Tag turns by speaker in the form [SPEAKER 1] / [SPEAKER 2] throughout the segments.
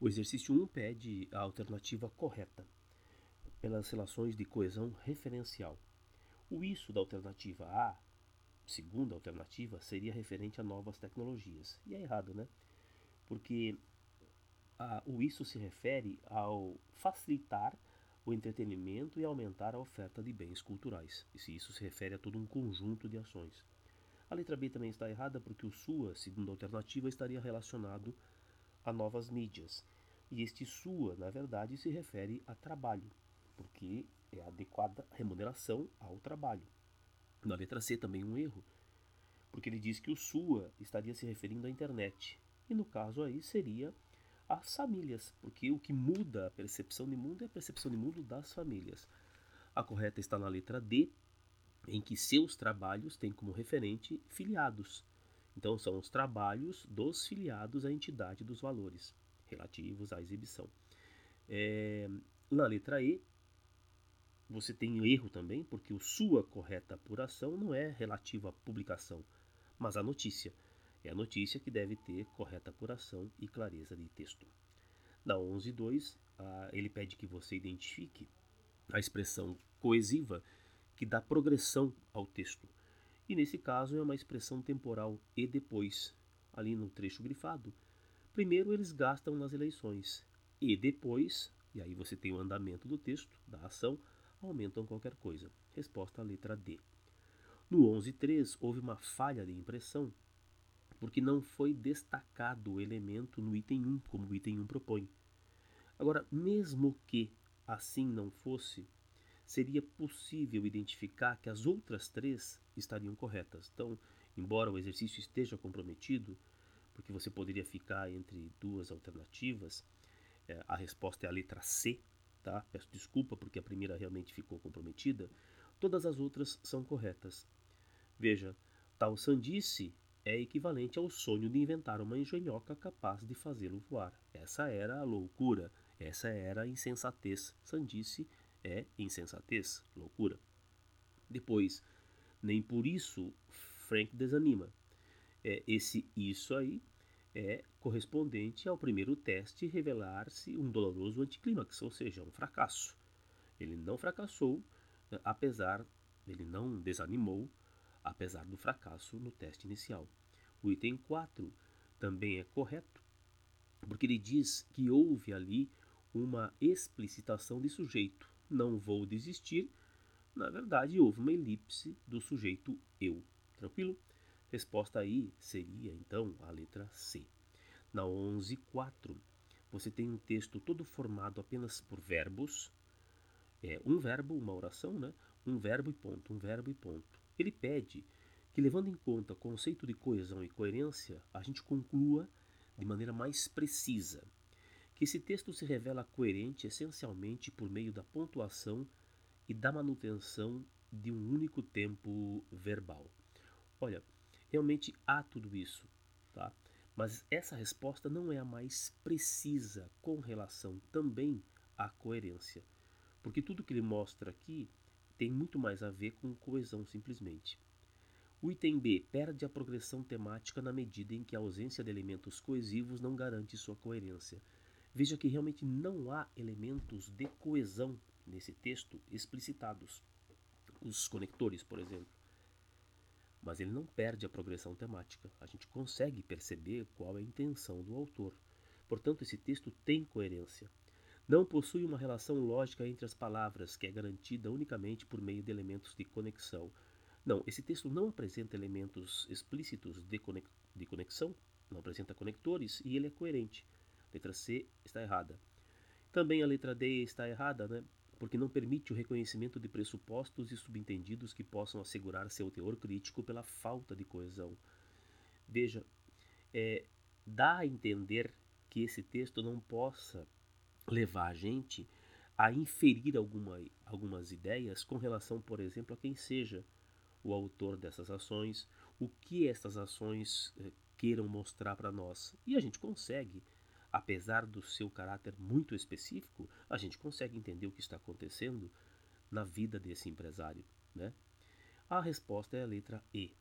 [SPEAKER 1] O exercício 1 pede a alternativa correta pelas relações de coesão referencial. O isso da alternativa A, segunda alternativa, seria referente a novas tecnologias. E é errado, né? Porque a, o isso se refere ao facilitar o entretenimento e aumentar a oferta de bens culturais. E se isso se refere a todo um conjunto de ações. A letra B também está errada porque o sua, segunda alternativa, estaria relacionado a novas mídias. E este sua, na verdade, se refere a trabalho, porque é adequada remuneração ao trabalho. Na letra C também um erro, porque ele diz que o sua estaria se referindo à internet. E no caso aí seria as famílias, porque o que muda a percepção de mundo é a percepção de mundo das famílias. A correta está na letra D, em que seus trabalhos têm como referente filiados. Então, são os trabalhos dos filiados à entidade dos valores relativos à exibição. É, na letra E, você tem erro também, porque o sua correta apuração não é relativa à publicação, mas à notícia. É a notícia que deve ter correta apuração e clareza de texto. Na 11.2, ele pede que você identifique a expressão coesiva que dá progressão ao texto. E nesse caso é uma expressão temporal e depois. Ali no trecho grifado, primeiro eles gastam nas eleições e depois, e aí você tem o andamento do texto, da ação, aumentam qualquer coisa. Resposta à letra D. No 11.3 houve uma falha de impressão porque não foi destacado o elemento no item 1, como o item 1 propõe. Agora, mesmo que assim não fosse, seria possível identificar que as outras três estariam corretas. Então, embora o exercício esteja comprometido, porque você poderia ficar entre duas alternativas, é, a resposta é a letra C, tá? Peço desculpa porque a primeira realmente ficou comprometida. Todas as outras são corretas. Veja, tal sandice é equivalente ao sonho de inventar uma engenhoca capaz de fazê-lo voar. Essa era a loucura, essa era a insensatez. Sandice é insensatez, loucura. Depois, nem por isso Frank desanima. É, esse isso aí é correspondente ao primeiro teste revelar-se um doloroso anticlímax, ou seja, um fracasso. Ele não fracassou, apesar, ele não desanimou, apesar do fracasso no teste inicial. O item 4 também é correto, porque ele diz que houve ali uma explicitação de sujeito, não vou desistir, na verdade houve uma elipse do sujeito eu. Tranquilo? Resposta aí seria então a letra C. Na 11.4, você tem um texto todo formado apenas por verbos, é, um verbo, uma oração, né? um verbo e ponto, um verbo e ponto. Ele pede que, levando em conta o conceito de coesão e coerência, a gente conclua de maneira mais precisa esse texto se revela coerente essencialmente por meio da pontuação e da manutenção de um único tempo verbal. Olha, realmente há tudo isso, tá? Mas essa resposta não é a mais precisa com relação também à coerência, porque tudo que ele mostra aqui tem muito mais a ver com coesão simplesmente. O item B perde a progressão temática na medida em que a ausência de elementos coesivos não garante sua coerência. Veja que realmente não há elementos de coesão nesse texto explicitados. Os conectores, por exemplo. Mas ele não perde a progressão temática. A gente consegue perceber qual é a intenção do autor. Portanto, esse texto tem coerência. Não possui uma relação lógica entre as palavras, que é garantida unicamente por meio de elementos de conexão. Não, esse texto não apresenta elementos explícitos de, conexão, não apresenta conectores e ele é coerente. Letra C está errada. Também a letra D está errada, né? porque não permite o reconhecimento de pressupostos e subentendidos que possam assegurar seu teor crítico pela falta de coesão. Veja, é, dá a entender que esse texto não possa levar a gente a inferir alguma, algumas ideias com relação, por exemplo, a quem seja o autor dessas ações, o que essas ações eh, queiram mostrar para nós. E a gente consegue apesar do seu caráter muito específico, a gente consegue entender o que está acontecendo na vida desse empresário. Né? A resposta é a letra E.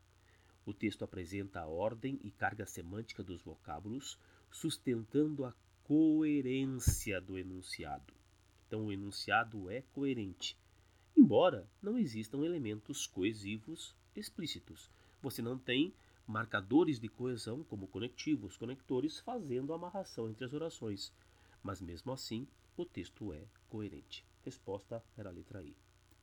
[SPEAKER 1] O texto apresenta a ordem e carga semântica dos vocábulos, sustentando a coerência do enunciado. Então, o enunciado é coerente, embora não existam elementos coesivos explícitos. Você não tem marcadores de coesão, como conectivos, conectores, fazendo amarração entre as orações. Mas mesmo assim, o texto é coerente. Resposta era a letra I.